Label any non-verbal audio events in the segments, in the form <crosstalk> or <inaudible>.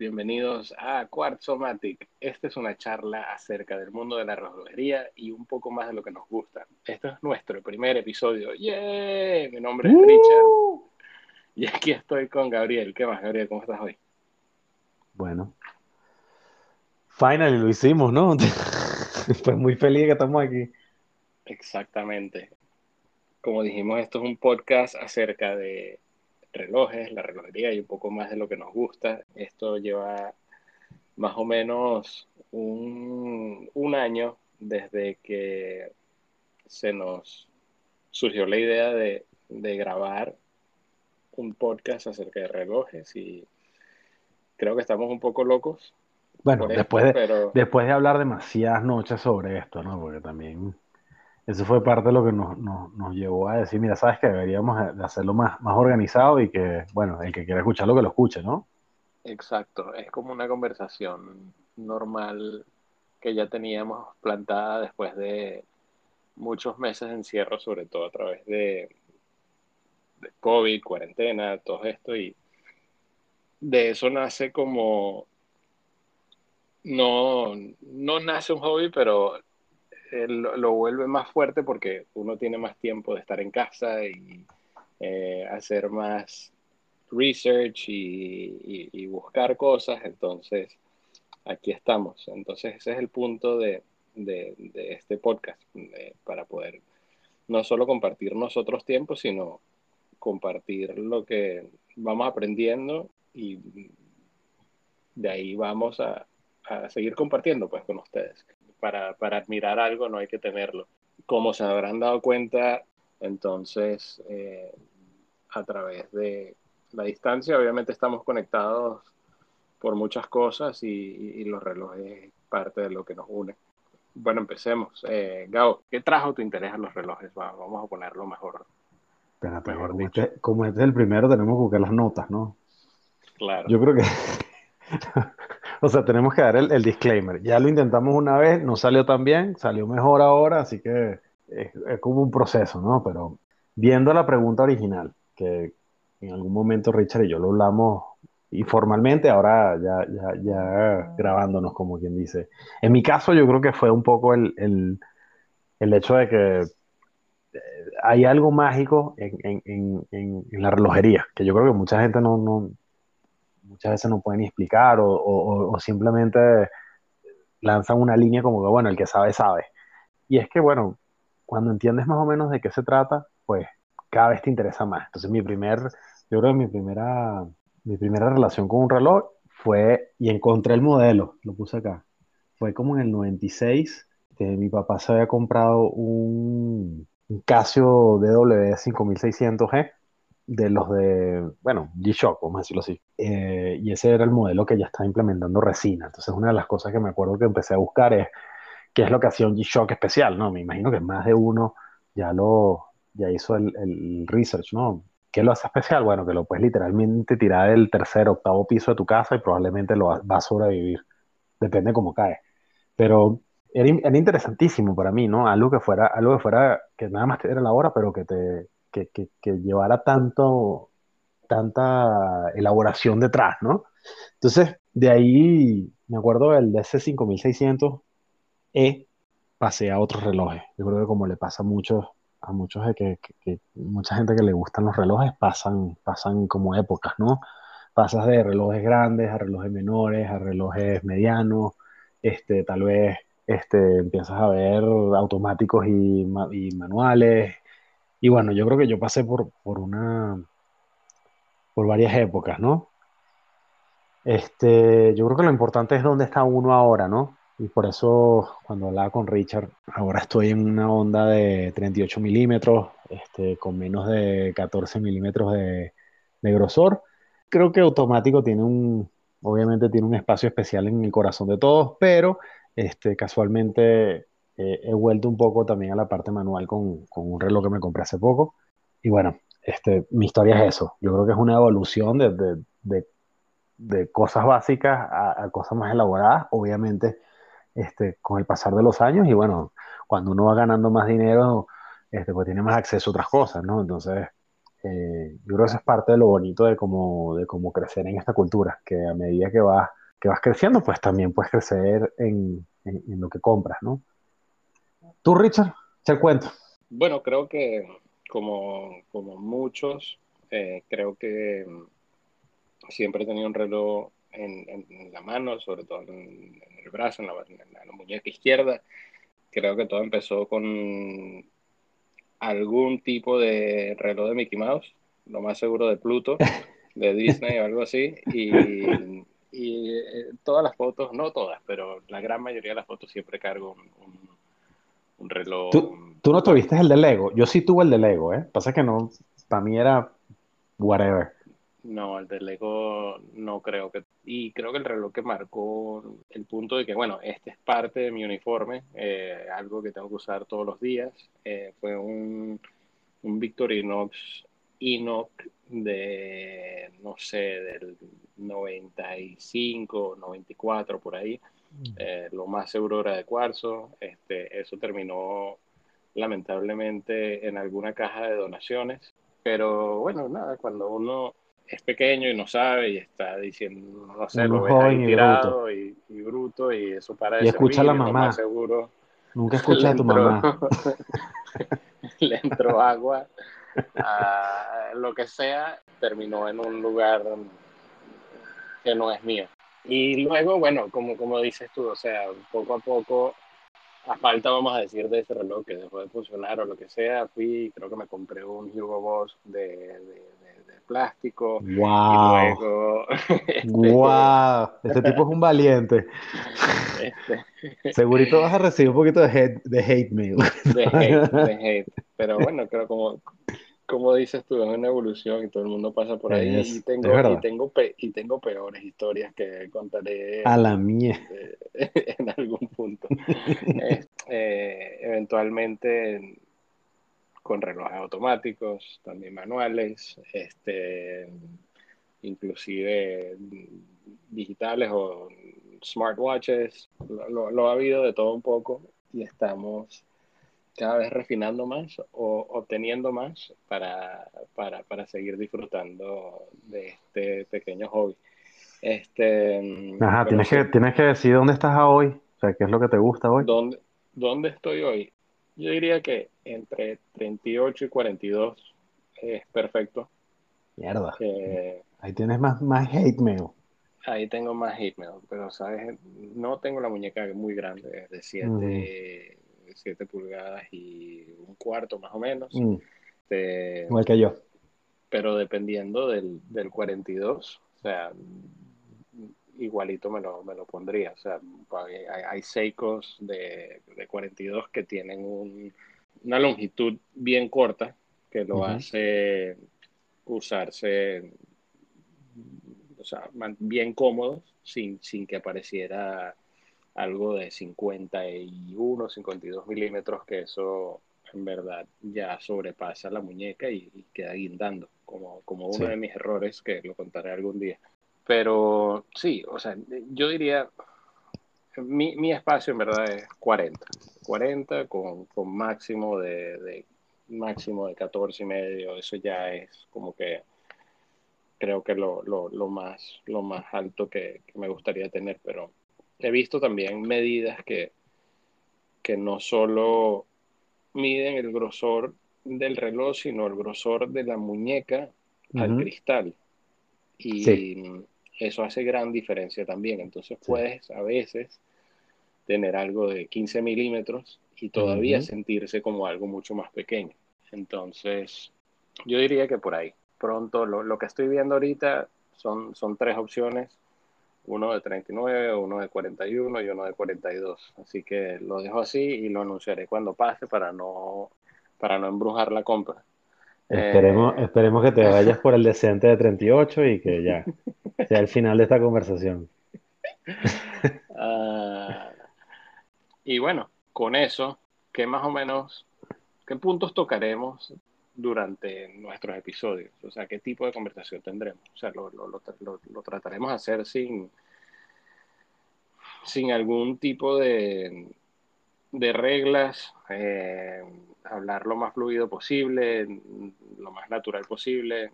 bienvenidos a Quartzomatic. Esta es una charla acerca del mundo de la relojería y un poco más de lo que nos gusta. Este es nuestro primer episodio. ¡Yeah! Mi nombre es Richard y aquí estoy con Gabriel. ¿Qué más, Gabriel? ¿Cómo estás hoy? Bueno, finally lo hicimos, ¿no? <laughs> Pues muy feliz que estamos aquí. Exactamente. Como dijimos, esto es un podcast acerca de relojes, la relojería y un poco más de lo que nos gusta. Esto lleva más o menos un, año desde que se nos surgió la idea de, grabar un podcast acerca de relojes y creo que estamos un poco locos. Bueno, después, de, después de hablar demasiadas noches sobre esto, ¿no? Porque también eso fue parte de lo que nos, llevó a decir, mira, sabes que deberíamos hacerlo más, más organizado y que, bueno, el que quiera escucharlo, que lo escuche, ¿no? Exacto, es como una conversación normal que ya teníamos plantada después de muchos meses de encierro, sobre todo a través de, de COVID, cuarentena, todo esto, y de eso nace como, no, no nace un hobby, pero lo, vuelve más fuerte porque uno tiene más tiempo de estar en casa y eh, hacer más research y, buscar cosas. Entonces, aquí estamos. Entonces, ese es el punto de, este podcast, para poder no solo compartir nosotros tiempo, sino compartir lo que vamos aprendiendo y de ahí vamos a, a seguir compartiendo pues con ustedes para, admirar algo no hay que tenerlo. Como se habrán dado cuenta, entonces, eh, a través de la distancia, obviamente estamos conectados por muchas cosas y, los relojes es parte de lo que nos une. Bueno, empecemos. Eh, Gao, ¿qué trajo tu interés a los relojes? vamos a ponerlo mejor. Espérate, mejor como, este, como este es el primero, tenemos que buscar las notas, ¿no? Claro. Yo creo que <laughs> <laughs> O sea, tenemos que dar el, disclaimer. Ya lo intentamos una vez, no salió tan bien, salió mejor ahora, así que es, como un proceso, ¿no? Pero viendo la pregunta original, que en algún momento Richard y yo lo hablamos informalmente, ahora ya, ya, ya grabándonos, como quien dice. En mi caso, yo creo que fue un poco el, el, hecho de que eh, hay algo mágico en, en, en, en, la relojería, que yo creo que mucha gente no, no, muchas veces no pueden explicar o, simplemente lanzan una línea como que, bueno, el que sabe, sabe. Y es que, bueno, cuando entiendes más o menos de qué se trata, pues cada vez te interesa más. Entonces, mi primer, yo creo que mi primera, mi primera relación con un reloj fue, y encontré el modelo, lo puse acá, fue como en el 96, que mi papá se había comprado un, un Casio DW 5600G de los de, bueno, G-Shock, vamos a decirlo así. Eh, y ese era el modelo que ya estaba implementando resina. Entonces, una de las cosas que me acuerdo que empecé a buscar es qué es lo que hacía un G-Shock especial, ¿no? Me imagino que más de uno ya lo, ya hizo el, el research, ¿no? ¿Qué lo hace especial? Bueno, que lo puedes literalmente tirar del tercer, octavo piso de tu casa y probablemente lo va, a sobrevivir. Depende cómo cae. Pero era, era, interesantísimo para mí, ¿no? Algo que fuera, algo que fuera, que nada más te diera la hora, pero que te, que, que, llevara tanto, tanta elaboración detrás, ¿no? Entonces, de ahí, me acuerdo del DC5600E, pasé a otros relojes. Yo creo que como le pasa a muchos, a muchos de que, que, mucha gente que le gustan los relojes, pasan, pasan como épocas, ¿no? Pasas de relojes grandes a relojes menores, a relojes medianos, este, tal vez este, empiezas a ver automáticos y manuales, y bueno, yo creo que yo pasé por, por una, por varias épocas, ¿no? Este, yo creo que lo importante es dónde está uno ahora, ¿no? Y por eso cuando hablaba con Richard, ahora estoy en una onda de 38 milímetros, este, con menos de 14 milímetros de, de grosor. Creo que automático tiene un, obviamente tiene un espacio especial en el corazón de todos, pero este, casualmente he vuelto un poco también a la parte manual con, con, un reloj que me compré hace poco. Y bueno, este, mi historia es eso. Yo creo que es una evolución de, de, de, cosas básicas a, cosas más elaboradas, obviamente este, con el pasar de los años. Y bueno, cuando uno va ganando más dinero, este, pues tiene más acceso a otras cosas, ¿no? Entonces, eh, yo creo que eso es parte de lo bonito de cómo, de cómo crecer en esta cultura, que a medida que vas, que vas creciendo, pues también puedes crecer en, en, lo que compras, ¿no? Tú, Richard, te cuento. Bueno, creo que como, como muchos, eh, creo que siempre he tenido un reloj en, en, la mano, sobre todo en, el brazo, en la, en la muñeca izquierda. Creo que todo empezó con algún tipo de reloj de Mickey Mouse, lo más seguro de Pluto, de <laughs> Disney o algo así, y, y eh, todas las fotos, no todas, pero la gran mayoría de las fotos siempre cargo un, un, reloj. ¿Tú, ¿Tú, no tuviste el de Lego? Yo sí tuve el de Lego, ¿eh? Pasa que no, para mí era whatever. No, el de Lego no creo que. Y creo que el reloj que marcó el punto de que, bueno, este es parte de mi uniforme, eh, algo que tengo que usar todos los días, eh, fue un, un Victorinox Inox de, no sé, del 95, 94, por ahí. Eh, lo más seguro era de cuarzo. Este, eso terminó lamentablemente en alguna caja de donaciones. Pero bueno, nada, cuando uno es pequeño y no sabe y está diciendo, no sé, lo ves ahí tirado y, bruto y eso para Y escucha a la mamá. Seguro, Nunca <laughs> escucha a tu mamá. <laughs> le entró agua, a lo que sea, terminó en un lugar que no es mío. Y luego, bueno, como, como dices tú, o sea, poco a poco, a falta, vamos a decir, de ese reloj que dejó de funcionar o lo que sea, fui, creo que me compré un Hugo Boss de plástico. ¡Wow! Y luego, <laughs> este, Este tipo es un valiente. Este, Segurito vas a recibir un poquito de hate, de hate mail. De hate, de hate. Pero bueno, creo como, como dices tú, es una evolución y todo el mundo pasa por ahí. y, tengo, y, tengo y tengo peores historias que contaré. A la mía. <laughs> en algún punto. <laughs> eh, eventualmente con relojes automáticos, también manuales, este, inclusive digitales o smartwatches. Lo, lo, ha habido de todo un poco y estamos cada vez refinando más o obteniendo más para, para, para seguir disfrutando de este pequeño hobby. Este, Ajá, tienes, que, tienes que decir dónde estás hoy, o sea, qué es lo que te gusta hoy. ¿Dónde, dónde estoy hoy? Yo diría que entre 38 y 42 es perfecto. Mierda. ahí tienes más, más hate mail. Ahí tengo más hate mail, pero sabes, no tengo la muñeca muy grande, de 7 7 pulgadas y un cuarto más o menos. Mm. Igual que yo. Pero dependiendo del, del 42, o sea, igualito me lo, me lo pondría. O sea, hay, hay Seikos de, de 42 que tienen un, una longitud bien corta que lo hace usarse o sea, bien cómodos sin, sin que apareciera algo de 51, 52 milímetros, que eso en verdad ya sobrepasa la muñeca y, queda guindando, como, como uno de mis errores que lo contaré algún día. Pero sí, o sea, yo diría, mi, mi espacio en verdad es 40. 40 con, con máximo de, de, máximo de 14 y medio. Eso ya es como que creo que lo, lo, lo más, lo más alto que, que, me gustaría tener. Pero he visto también medidas que, que no solo miden el grosor del reloj, sino el grosor de la muñeca al cristal. Y eso hace gran diferencia también. Entonces puedes a veces tener algo de 15 milímetros y todavía sentirse como algo mucho más pequeño. Entonces, yo diría que por ahí. Pronto, lo, lo, que estoy viendo ahorita son, son tres opciones, uno de 39, uno de 41 y uno de 42. Así que lo dejo así y lo anunciaré cuando pase para no, para no embrujar la compra. Esperemos, eh, esperemos que te <laughs> vayas por el decente de 38 y que ya sea el final de esta conversación. Uh, <laughs> y bueno, con eso, ¿qué más o menos, qué puntos tocaremos durante nuestros episodios? O sea, ¿qué tipo de conversación tendremos? O sea, lo, lo, lo, lo trataremos de hacer sin, sin algún tipo de, de reglas, eh, hablar lo más fluido posible, lo más natural posible,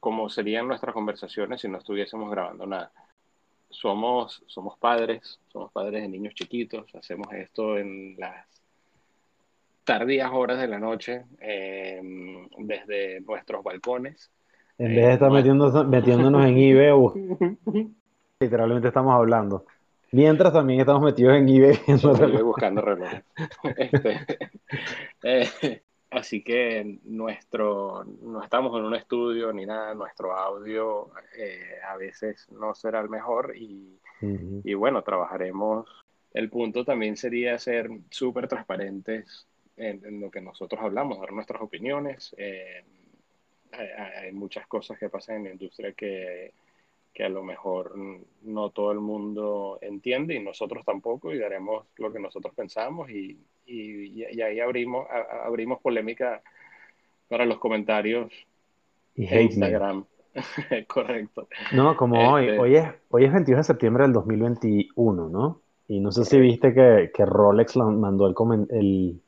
como serían nuestras conversaciones si no estuviésemos grabando nada. Somos, somos padres, somos padres de niños chiquitos, hacemos esto en las tardías horas de la noche, em, desde nuestros balcones. En vez de estar metiéndonos, metiéndonos en <laughs> eBay, literalmente estamos hablando. Mientras también estamos metidos en eBay. buscando relojes. <laughs> Este, eh, así que nuestro, no estamos en un estudio ni nada, nuestro audio eh, a veces no será el mejor y, y bueno, trabajaremos. El punto también sería ser súper transparentes en, lo que nosotros hablamos, dar nuestras opiniones. Eh, hay, hay, muchas cosas que pasan en la industria que que a lo mejor no todo el mundo entiende y nosotros tampoco y daremos lo que nosotros pensamos y, y, ahí abrimos, abrimos polémica para los comentarios y en Instagram. <laughs> Correcto. No, como hoy, este hoy es, hoy es 22 de septiembre del 2021, ¿no? Y no sé si viste que, que Rolex mandó el, el,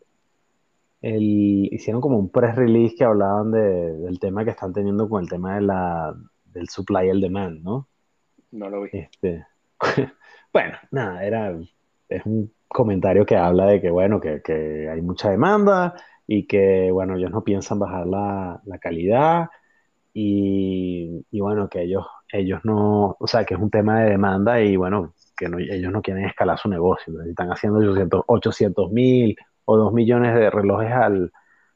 el, hicieron como un press release que hablaban de, del tema que están teniendo con el tema de la del supply y el demand, ¿no? No lo vi. Este, <laughs> bueno, nada, era, es un comentario que habla de que, bueno, que, hay mucha demanda y que, bueno, ellos no piensan bajar la, calidad y, y, bueno, que ellos, ellos no, o sea, que es un tema de demanda y, bueno, que ellos no quieren escalar su negocio, están haciendo 800 mil o 2 millones de relojes al,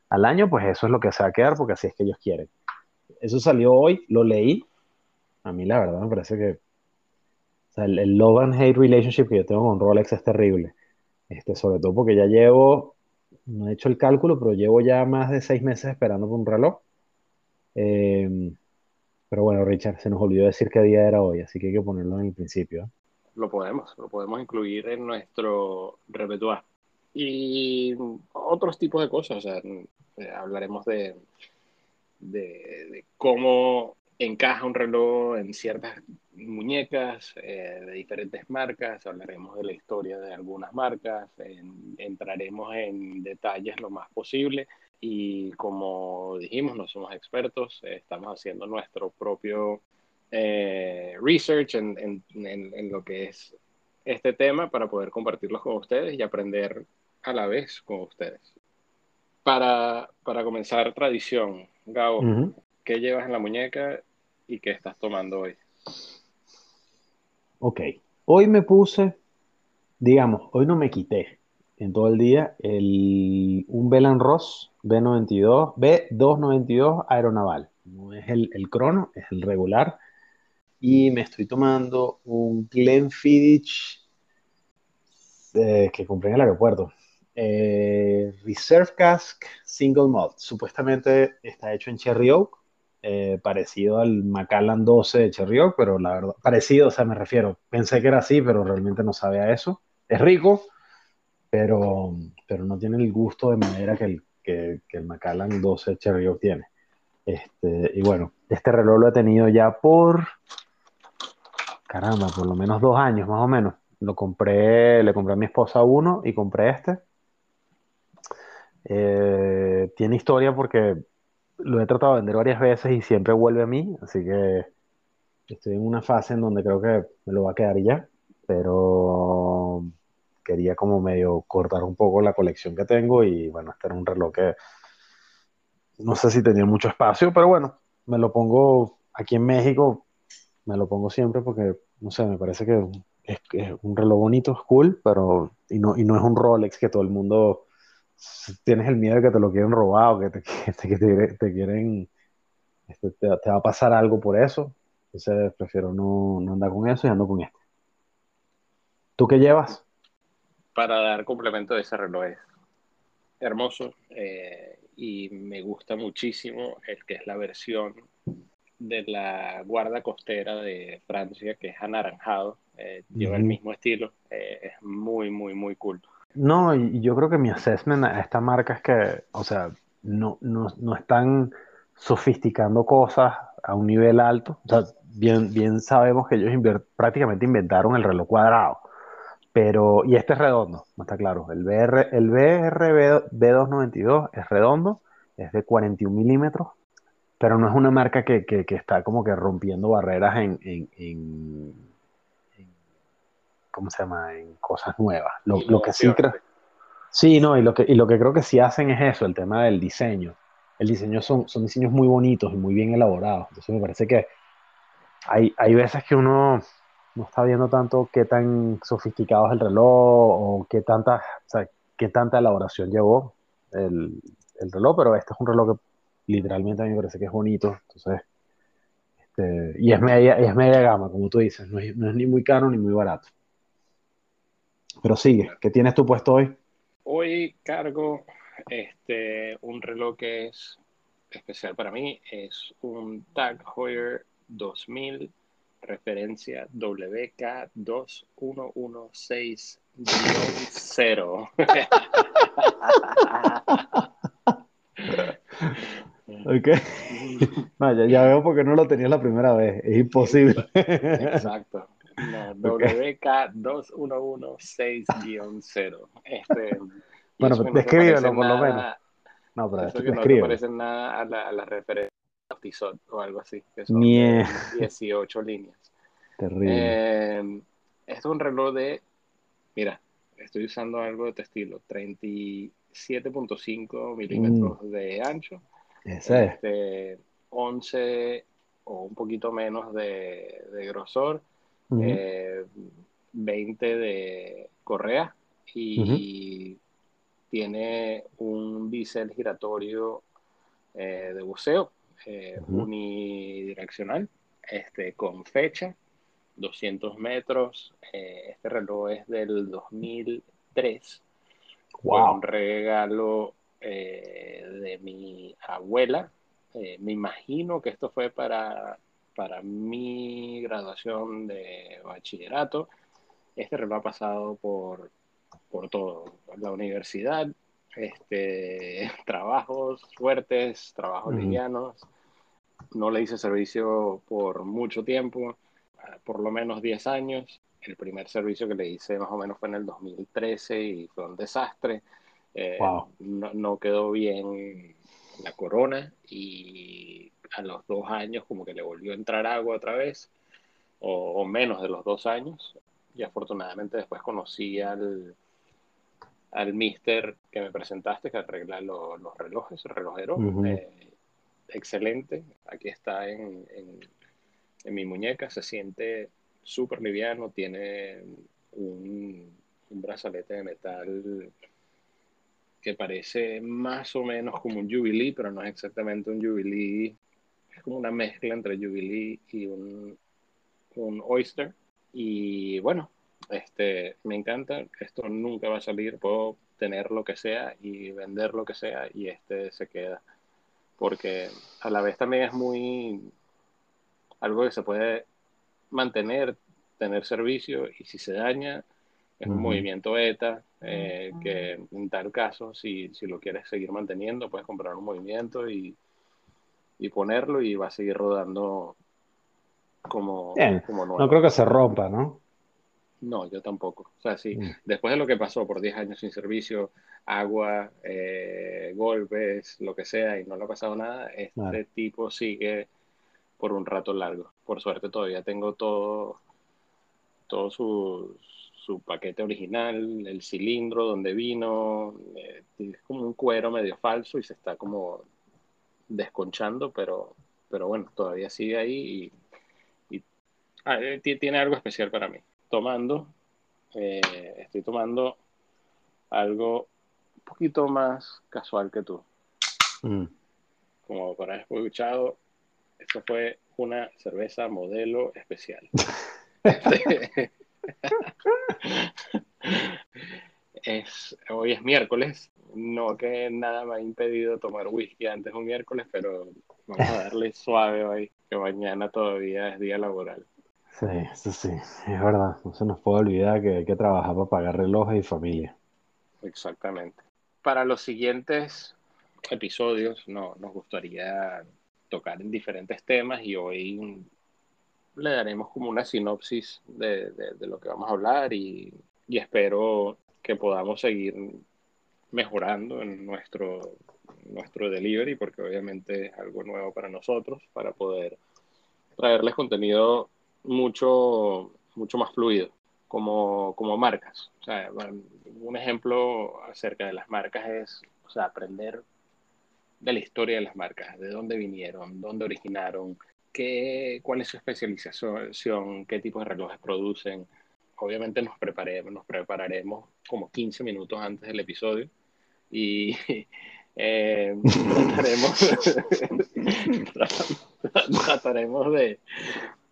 al año, pues eso es lo que se va a quedar porque así es que ellos quieren. Eso salió hoy, lo leí a mí la verdad me parece que el, love and hate relationship que yo tengo con Rolex es terrible. Este, sobre todo porque ya llevo, no he hecho el cálculo, pero llevo ya más de seis meses esperando por un reloj. Em, pero bueno, Richard, se nos olvidó decir qué día era hoy, así que hay que ponerlo en el principio. Lo podemos, lo podemos incluir en nuestro repertoire. Y otros tipos de cosas, o sea, eh, hablaremos de, de cómo encaja un reloj en ciertas muñecas eh, de diferentes marcas, hablaremos de la historia de algunas marcas, entraremos en detalles lo más posible. Y como dijimos, no somos expertos, estamos haciendo nuestro propio eh, research en, lo que es este tema para poder compartirlos con ustedes y aprender a la vez con ustedes. Para, para comenzar, tradición, Gabo, ¿qué llevas en la muñeca y qué estás tomando hoy. Ok, hoy me puse, digamos, hoy no me quité en todo el día el, un Belan Ross B92, B292 aeronaval. No es el, el crono, es el regular. Y me estoy tomando un Glenfiddich eh, que compré en el aeropuerto. Eh, Reserve Cask Single Malt. Supuestamente está hecho en Cherry Oak eh, parecido al Macallan 12 de Cherry pero la verdad, parecido, o sea, me refiero, pensé que era así, pero realmente no sabe a eso. Es rico, pero, pero no tiene el gusto de manera que el, que, el Macallan 12 de Cherry tiene. Este, y bueno, este reloj lo he tenido ya por, caramba, por lo menos dos años más o menos. Lo compré, le compré a mi esposa uno y compré este. Eh, tiene historia porque lo he tratado de vender varias veces y siempre vuelve a mí, así que estoy en una fase en donde creo que me lo va a quedar ya, pero quería como medio cortar un poco la colección que tengo y bueno, este era un reloj que no sé si tenía mucho espacio, pero bueno, me lo pongo aquí en México, me lo pongo siempre porque, no sé, me parece que es, es un reloj bonito, es cool, pero y no, y no es un Rolex que todo el mundo tienes el miedo de que te lo quieren robar o que te, <laughs> te, quieren, este, te, va a pasar algo por eso. Entonces prefiero no, no andar con eso y ando con este. ¿Tú qué llevas? Para dar complemento de ese reloj es hermoso eh, y me gusta muchísimo el que es la versión de la guarda costera de Francia que es anaranjado, eh, lleva el mismo estilo, eh, es muy, muy, muy cool. No, y yo creo que mi assessment a esta marca es que, o sea, no, no, no están sofisticando cosas a un nivel alto. O sea, bien, bien sabemos que ellos prácticamente inventaron el reloj cuadrado, Pero, y este es redondo, no está claro. El BR, el BR B292 es redondo, es de 41 milímetros, pero no es una marca que, que, que está como que rompiendo barreras en, en, en, ¿cómo se llama? En cosas nuevas. Lo, lo que sí creo, sí, no, y lo que, y lo que creo que sí hacen es eso, el tema del diseño. El diseño son, son diseños muy bonitos y muy bien elaborados. Entonces me parece que hay, hay veces que uno no está viendo tanto qué tan sofisticado es el reloj o qué tanta, o sea, qué tanta elaboración llevó el, el, reloj, pero este es un reloj que literalmente a mí me parece que es bonito, entonces, este, y es media, es media gama, como tú dices, no es, no es, ni muy caro ni muy barato. Pero sigue, ¿qué tienes tú puesto hoy? Hoy cargo este, un reloj que es especial para mí, es un Tag Heuer 2000 referencia WK2116-0. <laughs> ok. <laughs> No, ya, ya, veo porque no lo tenía la primera vez. Es imposible. Exacto. No, WK2116-0. Este, bueno, pues descríbelo por lo menos. No, pero eso que no te parece nada a la, a la referencia o algo así, que son 18 líneas. <laughs> Terrible. Eh, esto es un reloj de, mira, estoy usando algo de este estilo, 37.5 milímetros mm. de ancho, Ese. Este, 11 o un poquito menos de, de grosor, uh -huh. eh, 20 de correa y uh -huh. tiene un bisel giratorio eh, de buceo eh, uh -huh. unidireccional, este, con fecha, 200 metros. Este reloj es del 2003. Wow. un regalo de mi abuela. Me imagino que esto fue para, para mi graduación de bachillerato. Este reloj ha pasado por, por todo, la universidad, este, <laughs> trabajos fuertes, trabajos uh -huh. livianos. No le hice servicio por mucho tiempo, por lo menos 10 años. El primer servicio que le hice más o menos fue en el 2013 y fue un desastre. Eh, wow. no, no, quedó bien la corona y a los dos años como que le volvió a entrar agua otra vez, o, o menos de los dos años. Y afortunadamente después conocí al, al mister que me presentaste, que arregla lo, los relojes, el relojero. Uh -huh. eh, excelente. Aquí está en, en, en, mi muñeca. Se siente súper liviano. Tiene un, un, brazalete de metal que parece más o menos como un Jubilee, pero no es exactamente un Jubilee. Es como una mezcla entre Jubilee y un, un Oyster. Y bueno, este, me encanta, esto nunca va a salir, puedo tener lo que sea y vender lo que sea y este se queda. Porque a la vez también es muy algo que se puede mantener, tener servicio y si se daña es un uh -huh. movimiento ETA eh, que en tal caso si, si lo quieres seguir manteniendo puedes comprar un movimiento y, y ponerlo y va a seguir rodando como, Bien. como nuevo. No creo que se rompa, ¿no? No, yo tampoco. O sea, sí, mm. después de lo que pasó por 10 años sin servicio, agua, eh, golpes, lo que sea, y no le ha pasado nada, este vale. tipo sigue por un rato largo. Por suerte todavía tengo todo, todo su, su paquete original, el cilindro donde vino, eh, es como un cuero medio falso y se está como desconchando, pero, pero bueno, todavía sigue ahí y, y ah, eh, tiene algo especial para mí tomando, eh, estoy tomando algo un poquito más casual que tú. Mm. Como para haber escuchado, esto fue una cerveza modelo especial. <laughs> <laughs> es, hoy es miércoles, no que nada me ha impedido tomar whisky antes un miércoles, pero vamos a darle <laughs> suave hoy, que mañana todavía es día laboral. Sí, eso sí, es verdad. No se nos puede olvidar que hay que trabajar para pagar relojes y familia. Exactamente. Para los siguientes episodios no, nos gustaría tocar en diferentes temas y hoy le daremos como una sinopsis de, de, de, lo que vamos a hablar y y espero que podamos seguir mejorando en nuestro, nuestro delivery, porque obviamente es algo nuevo para nosotros, para poder traerles contenido mucho, mucho más fluido, como, como marcas. O sea, un ejemplo acerca de las marcas es, o sea, aprender de la historia de las marcas, de dónde vinieron, dónde originaron, qué, cuál es su especialización, qué tipo de relojes producen. Obviamente nos preparemos, nos prepararemos como 15 minutos antes del episodio y <laughs> eh, trataremos, <laughs> de,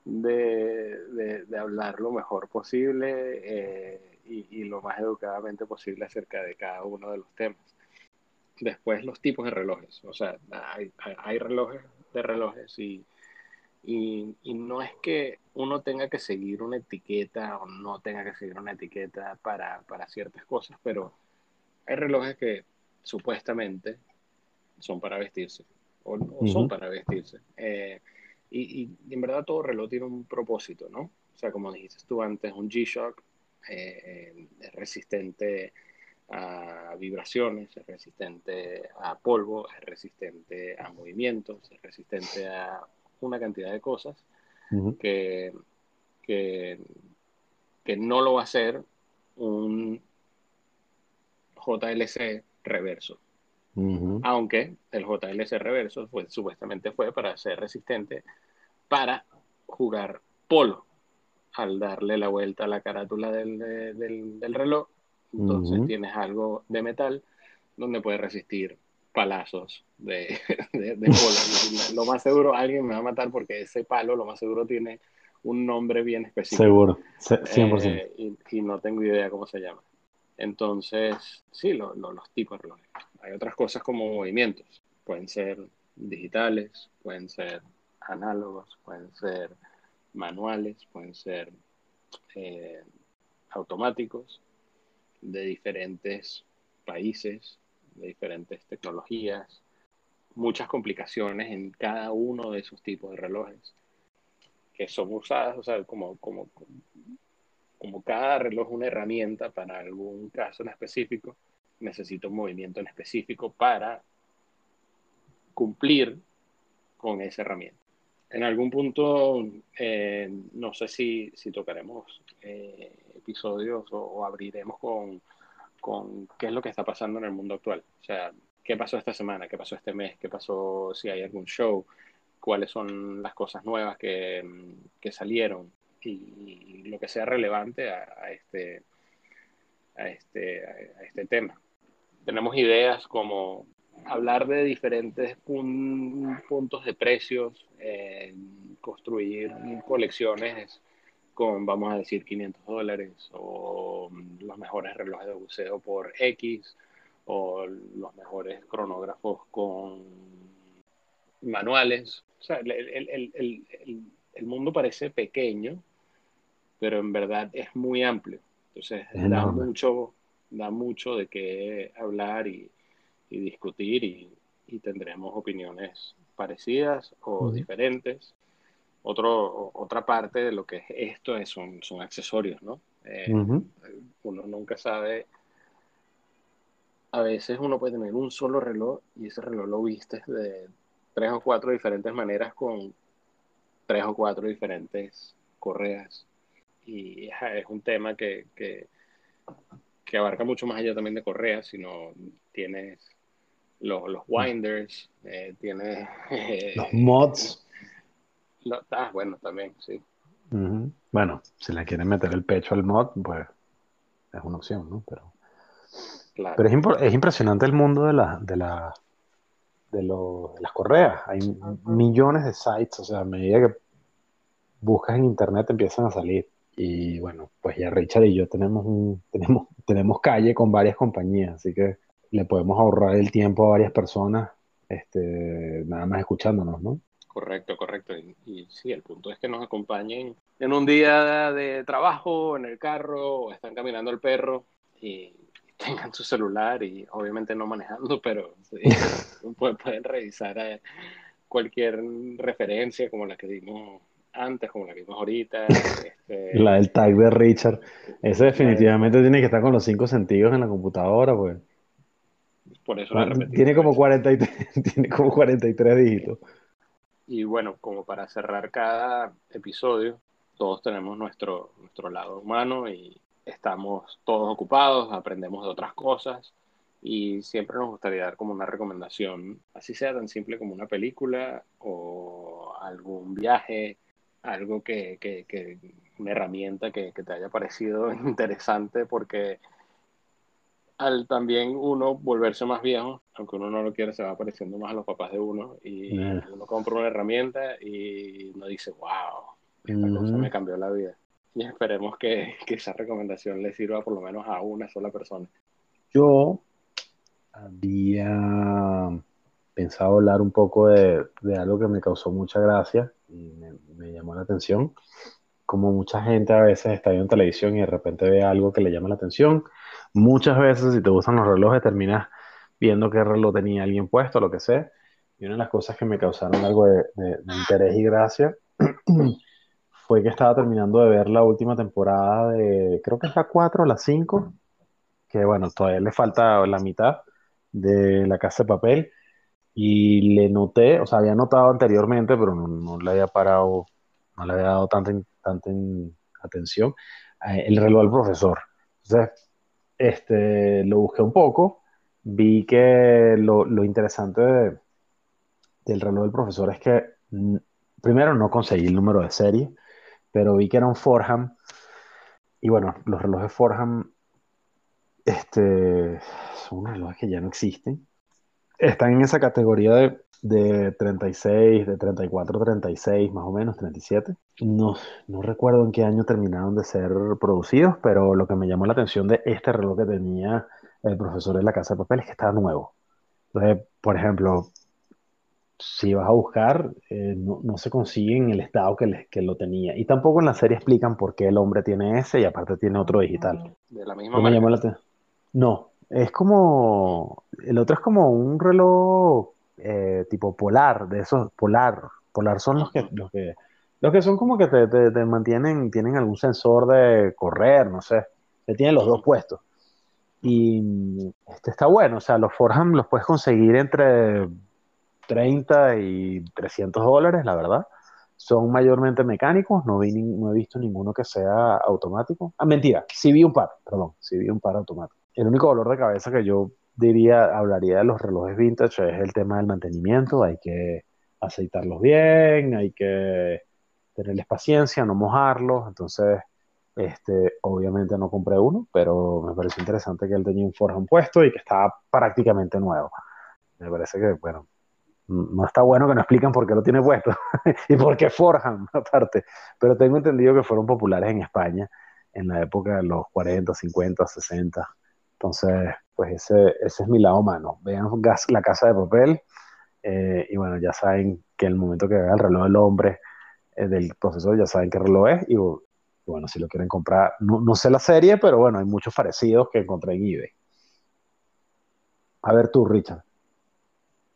de, de, hablar lo mejor posible eh, y, y, lo más educadamente posible acerca de cada uno de los temas. Después los tipos de relojes, o sea, hay, hay relojes de relojes y, y, y, no es que uno tenga que seguir una etiqueta o no tenga que seguir una etiqueta para, para ciertas cosas, pero hay relojes que supuestamente son para vestirse o, son para vestirse. Eh, y, y, en verdad todo reloj tiene un propósito, ¿no? O sea, como dijiste tú antes, un G-Shock eh, es resistente a vibraciones, es resistente a polvo, es resistente a movimientos, es resistente a una cantidad de cosas que, que, que, no lo va a hacer un JLC reverso. Aunque el JLC reverso fue, supuestamente fue para ser resistente para jugar polo. Al darle la vuelta a la carátula del, del, del reloj entonces tienes algo de metal donde puedes resistir palazos de, <laughs> de, polo. lo más seguro, alguien me va a matar porque ese palo, lo más seguro, tiene un nombre bien específico. Seguro, 100%. Eh, y, y, no tengo idea cómo se llama. Entonces, sí, lo, los tipos de relojes. Hay otras cosas como movimientos. Pueden ser digitales, pueden ser análogos, pueden ser manuales, pueden ser eh, automáticos de diferentes países, de diferentes tecnologías, muchas complicaciones en cada uno de esos tipos de relojes que son usadas, o sea, como, como, como cada reloj es una herramienta para algún caso en específico, necesita un movimiento en específico para cumplir con esa herramienta. En algún punto, eh, no sé si, si tocaremos eh, episodios o, abriremos con, con, qué es lo que está pasando en el mundo actual. O sea, qué pasó esta semana, qué pasó este mes, qué pasó si hay algún show, cuáles son las cosas nuevas que, que salieron y, lo que sea relevante a, a, este, a, este, a este tema. Tenemos ideas como hablar de diferentes puntos de precios, eh, construir colecciones con, vamos a decir, 500 dólares o los mejores relojes de buceo por X o los mejores cronógrafos con manuales. O sea, el, el, el, el mundo parece pequeño, pero en verdad es muy amplio. Entonces, da mucho, da mucho de qué hablar y, y discutir y, y, tendremos opiniones parecidas o diferentes. Otro, otra parte de lo que es esto es, son, son accesorios, ¿no? Eh, uno nunca sabe. A veces uno puede tener un solo reloj y ese reloj lo viste de tres o cuatro diferentes maneras con tres o cuatro diferentes correas. Y es un tema que, que, que abarca mucho más allá también de correas, sino tienes los, los winders, eh, tiene... <laughs> Eh, los mods. Ah, bueno, también, sí. Bueno, si le quieren meter el pecho al mod, pues es una opción, ¿no? Pero, pero es, es, impresionante el mundo de, la, de, la, de, lo, de las correas. Hay millones de sites, o sea, a medida que buscas en internet empiezan a salir. Y bueno, pues ya Richard y yo tenemos, un, <laughs> tenemos, tenemos calle con varias compañías, así que le podemos ahorrar el tiempo a varias personas, este, nada más escuchándonos, ¿no? Correcto, correcto. Y, sí, el punto es que nos acompañen en un día de trabajo, en el carro, o están caminando el perro y <laughs> tengan su celular y obviamente no manejando, pero <laughs> pueden revisar eh, cualquier referencia como la que dimos antes como la vimos ahorita. Este, <laughs> la del tag de Richard. Ese definitivamente tiene que estar con los cinco sentidos en la computadora, pues. Por eso tiene como, 43, tiene como 43 dígitos. Y bueno, como para cerrar cada episodio, todos tenemos nuestro, nuestro lado humano y estamos todos ocupados, aprendemos de otras cosas y siempre nos gustaría dar como una recomendación, así sea tan simple como una película o algún viaje, algo que, que, que una herramienta que, que, te haya parecido <laughs> interesante porque al también uno volverse más viejo, aunque uno no lo quiera, se va pareciendo más a los papás de uno y uno compra una herramienta y uno dice, wow, esta cosa me cambió la vida. Y esperemos que, que esa recomendación le sirva por lo menos a una sola persona. Yo había pensado hablar un poco de, algo que me causó mucha gracia y me, llamó la atención. Como mucha gente a veces está viendo televisión y de repente ve algo que le llama la atención. Muchas veces, si te gustan los relojes, terminas viendo qué reloj tenía alguien puesto, lo que sea. Y una de las cosas que me causaron algo de, interés y gracia <clears throat> fue que estaba terminando de ver la última temporada de, creo que es la 4 o la 5, que bueno, todavía le falta la mitad de La Casa de Papel y le noté, o sea, había notado anteriormente, pero no, le había parado, no le había dado tanta, tanta atención, eh, el reloj del profesor. Entonces, este, lo busqué un poco, vi que lo, interesante del reloj del profesor es que, primero, no conseguí el número de serie, pero vi que era un Forham, y bueno, los relojes Forham este, son unos relojes que ya no existen. Están en esa categoría de, de 36, de 34, 36, más o menos, 37. No, no recuerdo en qué año terminaron de ser producidos, pero lo que me llamó la atención de este reloj que tenía el profesor en la casa de papel es que estaba nuevo. Entonces, por ejemplo, si vas a buscar, eh, no, no, se consigue en el estado que, que, lo tenía. Y tampoco en la serie explican por qué el hombre tiene ese y aparte tiene otro digital. De la misma manera. No, es como, el otro es como un reloj eh, tipo polar, de esos, polar. Polar son los que, los que, los que son como que te, te, mantienen, tienen algún sensor de correr, no sé, que tienen los dos puestos. Y este está bueno, o sea, los Forham los puedes conseguir entre 30 y 300 dólares, la verdad. Son mayormente mecánicos, no, vi, no he visto ninguno que sea automático. Ah, mentira, sí vi un par, perdón, sí vi un par automáticos el único dolor de cabeza que yo diría, hablaría de los relojes vintage es el tema del mantenimiento. Hay que aceitarlos bien, hay que tenerles paciencia, no mojarlos. Entonces, este, obviamente no compré uno, pero me pareció interesante que él tenía un Forham puesto y que estaba prácticamente nuevo. Me parece que, bueno, no está bueno que no explican por qué lo tiene puesto <laughs> y por qué Forham, <laughs> aparte. Pero tengo entendido que fueron populares en España en la época de los 40, 50, 60. Entonces, pues ese, ese es mi lado humano. Vean la casa de papel eh, y bueno, ya saben que el momento que vean el reloj del hombre eh, del profesor, ya saben qué reloj es y, bueno, si lo quieren comprar, no, sé la serie, pero bueno, hay muchos parecidos que encontré en eBay. A ver tú, Richard.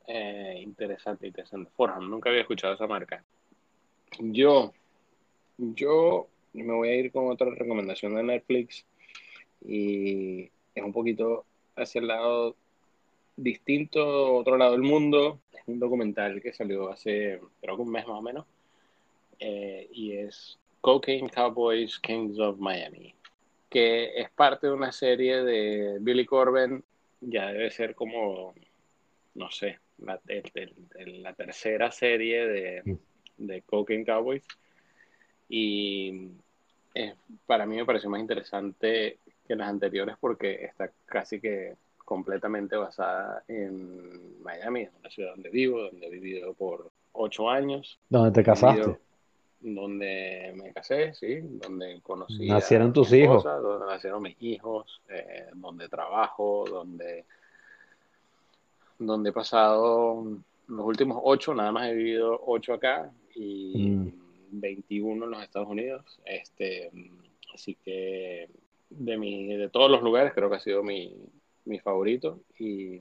Eh, interesante, interesante. Forham, nunca había escuchado esa marca. Yo, yo me voy a ir con otra recomendación de Netflix y es un poquito hacia el lado distinto, otro lado del mundo. Es un documental que salió hace, creo que un mes más o menos, eh, y es Cocaine Cowboys Kings of Miami, que es parte de una serie de Billy Corben, ya debe ser como, no sé, la, la tercera serie de, mm. de Cocaine Cowboys. Y para mí me pareció más interesante que las anteriores porque está casi que completamente basada en Miami, una ciudad donde vivo, donde he vivido por ocho años. ¿Dónde te casaste? donde me casé, sí, donde conocí. Nacieron tus hijos. Donde nacieron mis hijos, eh, donde trabajo, donde, donde he pasado los últimos ocho, nada más he vivido ocho acá y 21 mm. en los Estados Unidos. Este, así que de, mi, de todos los lugares, creo que ha sido mi, mi favorito. Y,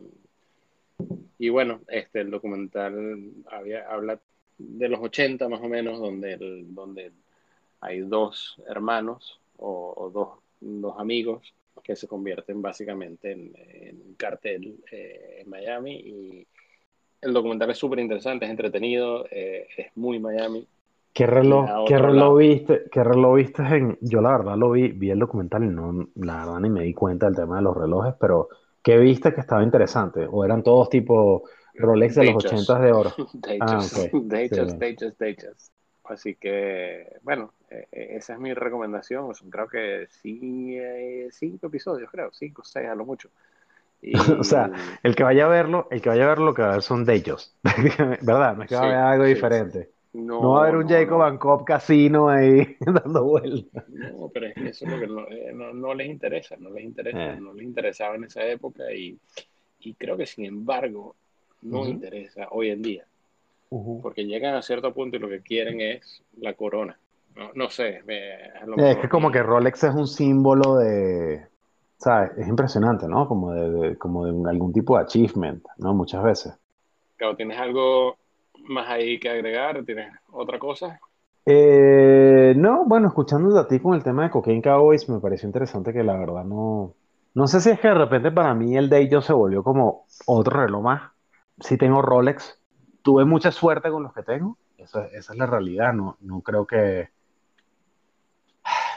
y bueno, este, el documental había, habla de los 80 más o menos, donde, donde hay dos hermanos o, dos, dos, amigos que se convierten básicamente en, un cartel eh, en Miami y el documental es súper interesante, es entretenido, eh, es muy Miami. ¿Qué reloj, ¿qué reloj viste? ¿Qué reloj viste en? Yo la verdad lo vi, vi el documental y no, la verdad ni me di cuenta del tema de los relojes, pero ¿qué viste que estaba interesante? ¿O eran todos tipo Rolex de los 80 de oro? de hecho, de hecho, Así que, bueno, e, e, esa es mi recomendación. creo que sí, cinco episodios, creo, cinco, seis a lo mucho. <laughs> o sea, el que vaya a verlo, el que vaya a verlo, lo que va a ver son de ellos, <laughs> ¿verdad? No es que va a ver algo diferente. No, va a haber un Jacob Van Casino ahí <laughs> dando vueltas. No, pero es que eso es lo que no, eh, les interesa, no les interesa, eh. no les interesaba en esa época y, y creo que sin embargo no interesa hoy en día. Porque llegan a cierto punto y lo que quieren es la corona. No, no sé. es, que como que Rolex es un símbolo de, ¿sabes? Es impresionante, ¿no? Como de, como de algún tipo de achievement, ¿no? Muchas veces. Claro, ¿tienes algo más ahí que agregar? ¿Tienes otra cosa? Eh, no, bueno, escuchándote a ti con el tema de Cocaine Cowboys, me pareció interesante que la verdad no... No sé si es que de repente para mí el de ellos se volvió como otro reloj más. Sí tengo Rolex, tuve mucha suerte con los que tengo, esa, esa es la realidad, no, no creo que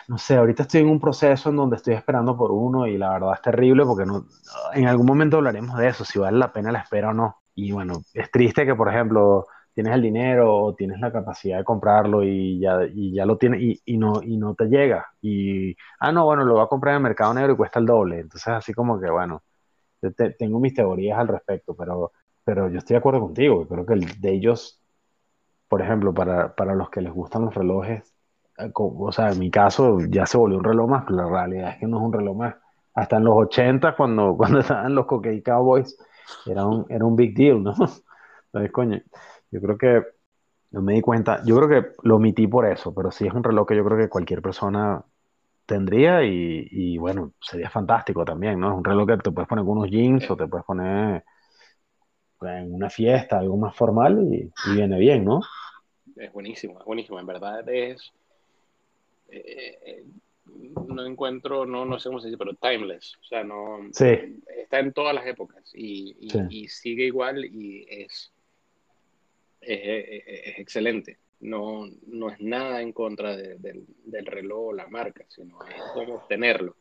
no sé, ahorita estoy en un proceso en donde estoy esperando por uno y la verdad es terrible porque no, en algún momento hablaremos de eso, si vale la pena la espera o no. Y bueno, es triste que, por ejemplo, tienes el dinero o tienes la capacidad de comprarlo y ya, y ya lo tienes y, y, no, y no te llega. Y, ah, no, bueno, lo voy a comprar en el mercado negro y cuesta el doble. Entonces, así como que, bueno, tengo mis teorías al respecto, pero, pero yo estoy de acuerdo contigo. Creo que el de ellos, por ejemplo, para, para los que les gustan los relojes, eh, o sea, en mi caso ya se volvió un reloj más, pero la realidad es que no es un reloj más. Hasta en los 80, cuando, <laughs> cuando estaban los Cockey Cowboys, era un, era un big deal, ¿no? <laughs> Entonces, coño, yo creo que no me di cuenta, yo creo que lo omití por eso, pero sí es un reloj que yo creo que cualquier persona tendría y, y bueno, sería fantástico también, ¿no? Es un reloj que te puedes poner con unos jeans o te puedes poner en una fiesta, algo más formal y, y viene bien, ¿no? Es buenísimo, es buenísimo, en verdad es eh, eh, no encuentro, no, no sé cómo se dice, pero timeless. O sea, no. Está en todas las épocas y, sigue igual y es, es, excelente. No, no es nada en contra del, reloj o la marca, sino es cómo obtenerlo.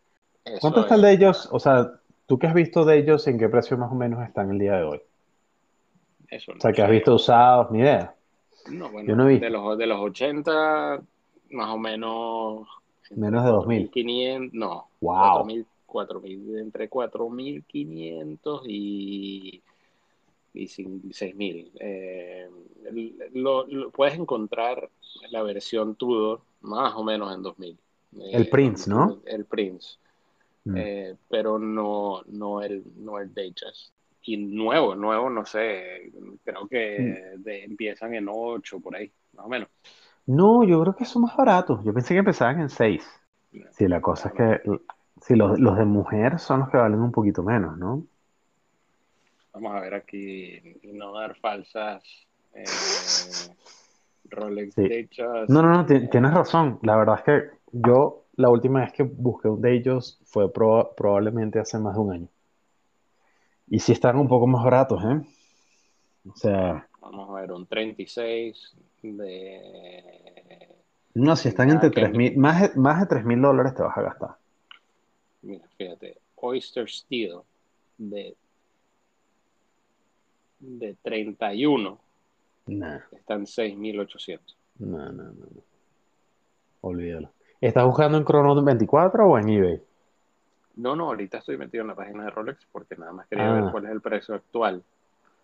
¿Cuánto está el de ellos? O sea, ¿tú qué has visto de ellos? ¿En qué precio más o menos están el día de hoy? Eso o sea, que has visto usados, ni idea. No, bueno, De, los, de los 80 más o menos. Menos de 2.000. 500, no. Wow. 4.000, entre 4.500 y, y 6.000. Eh, lo, puedes encontrar la versión Tudor más o menos en 2.000. el Prince, ¿no? El Prince. Mm. Eh, pero no, no el, no el Datejust. Y nuevo, nuevo, no sé, creo que mm. empiezan en 8 por ahí, más o menos. No, yo creo que son más baratos. Yo pensé que empezaban en 6. Sí, la cosa es que sí, los, de mujer son los que valen un poquito menos, ¿no? Vamos a ver aquí, no dar falsas eh, Rolex de hechas. No, no, no, tienes razón. La verdad es que yo la última vez que busqué un de ellos fue probablemente hace más de un año. Y sí están un poco más baratos, ¿eh? O sea... Vamos a ver, un 36, de... No, si están entre 3 más, más de 3 mil dólares te vas a gastar. Mira, fíjate, Oyster Steel de, de 31 nah. están 6.800. No, no, no, no. Olvídalo. ¿Estás buscando en Chrono 24 o en eBay? No, no, ahorita estoy metido en la página de Rolex porque nada más quería ver ah. cuál es el precio actual.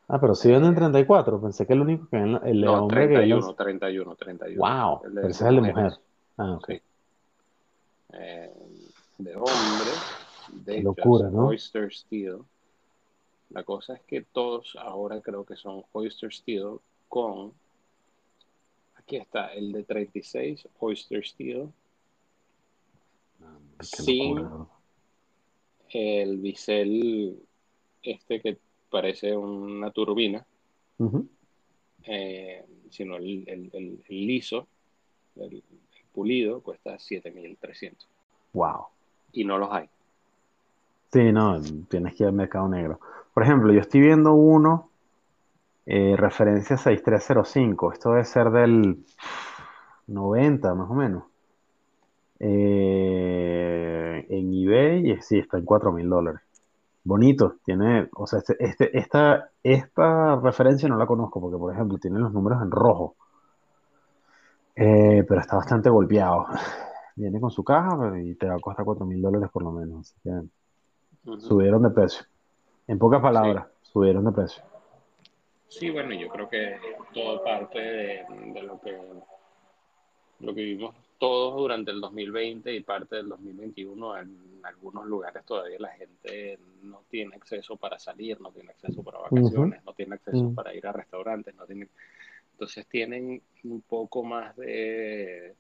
Ah, pero si venden 34, pensé que el único que el, el no, hombre 31, que 31, 31. Wow, pero ese es el de mujer. Ah, ok. Eh, de hombre, de locura, ¿no? Oyster Steel. La cosa es que todos ahora creo que son Oyster Steel con. Aquí está, el de 36, Oyster Steel. sin el bisel este que parece una turbina. Eh, sino el, el, el liso, el, pulido, cuesta 7.300. Wow. Y no los hay. Sí, no, tienes que ir al mercado negro. Por ejemplo, yo estoy viendo uno, eh, referencia 6305, esto debe ser del 90 más o menos. Eh, en eBay, y sí, está en 4 mil dólares. Bonito, tiene, o sea, este, este, esta, esta referencia no la conozco porque, por ejemplo, tiene los números en rojo, Eh, pero está bastante golpeado. <laughs> Viene con su caja y te va a costar 4 mil dólares por lo menos. Así que subieron de precio. En pocas palabras, subieron de precio. Sí, bueno, yo creo que todo parte de, de lo que lo que vivimos todos durante el 2020 y parte del 2021. En algunos lugares todavía la gente no tiene acceso para salir, no tiene acceso para vacaciones, no tiene acceso Mm. para ir a restaurantes, no tiene... Entonces tienen un poco más de,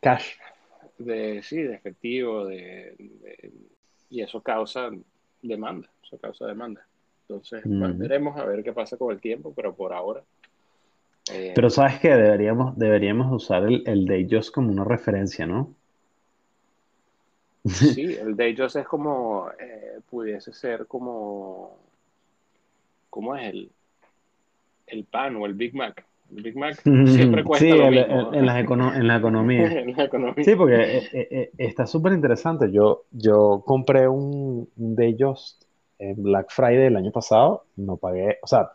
Cash. de sí, de efectivo, de, de- y eso causa demanda, eso causa demanda. Entonces, Mm. bueno, veremos a ver qué pasa con el tiempo, pero por ahora. eh, Pero sabes que deberíamos, deberíamos usar el, el Day Just como una referencia, ¿no? Sí, <laughs> el de ellos es como, eh, pudiese ser como, ¿cómo es el, el pan o el Big Mac? El Big Mac siempre cuesta Sí, lo en, mismo. en- en la, econo- en la economía. <laughs> En la economía. Sí, porque eh, eh, eh, está súper interesante. Yo, yo compré un, Day Just en Black Friday el año pasado. No pagué, o sea,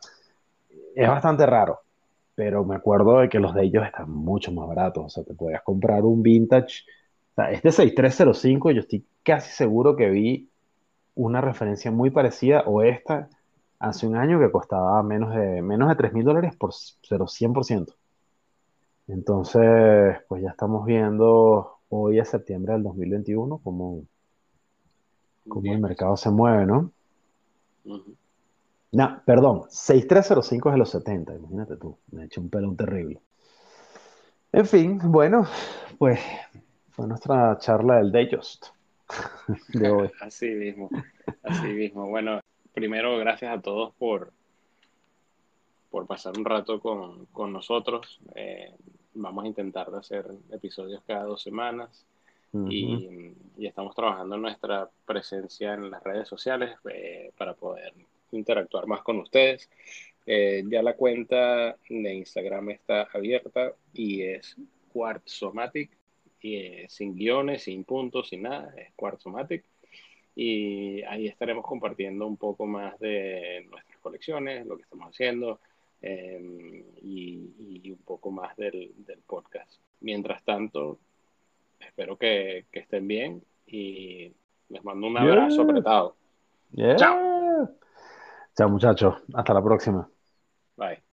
es bastante raro, pero me acuerdo de que los de ellos están mucho más baratos. O sea, te podías comprar un vintage. O sea, este 6305, yo estoy casi seguro que vi una referencia muy parecida o esta hace un año que costaba menos de, menos de 3 mil dólares por pero 100%. Entonces, pues ya estamos viendo hoy a septiembre del 2021 cómo, cómo el mercado se mueve, ¿no? No, perdón, 6305 es de los 70, imagínate tú, me he hecho un pelón terrible. En fin, bueno, pues fue nuestra charla del Day Just <laughs> de hoy. <laughs> Así mismo, así mismo. Bueno, primero, gracias a todos por, por pasar un rato con, con nosotros. Eh, vamos a intentar de hacer episodios cada dos semanas. Y, y estamos trabajando en nuestra presencia en las redes sociales eh, para poder interactuar más con ustedes. Eh, ya la cuenta de Instagram está abierta y es Quartzomatic, y, eh, sin guiones, sin puntos, sin nada, es Quartzomatic. Y ahí estaremos compartiendo un poco más de nuestras colecciones, lo que estamos haciendo eh, y, y un poco más del, del podcast. Mientras tanto, espero que, que estén bien y les mando un abrazo Yeah. apretado. Yeah. Chao. Chao, muchachos. Hasta la próxima. Bye.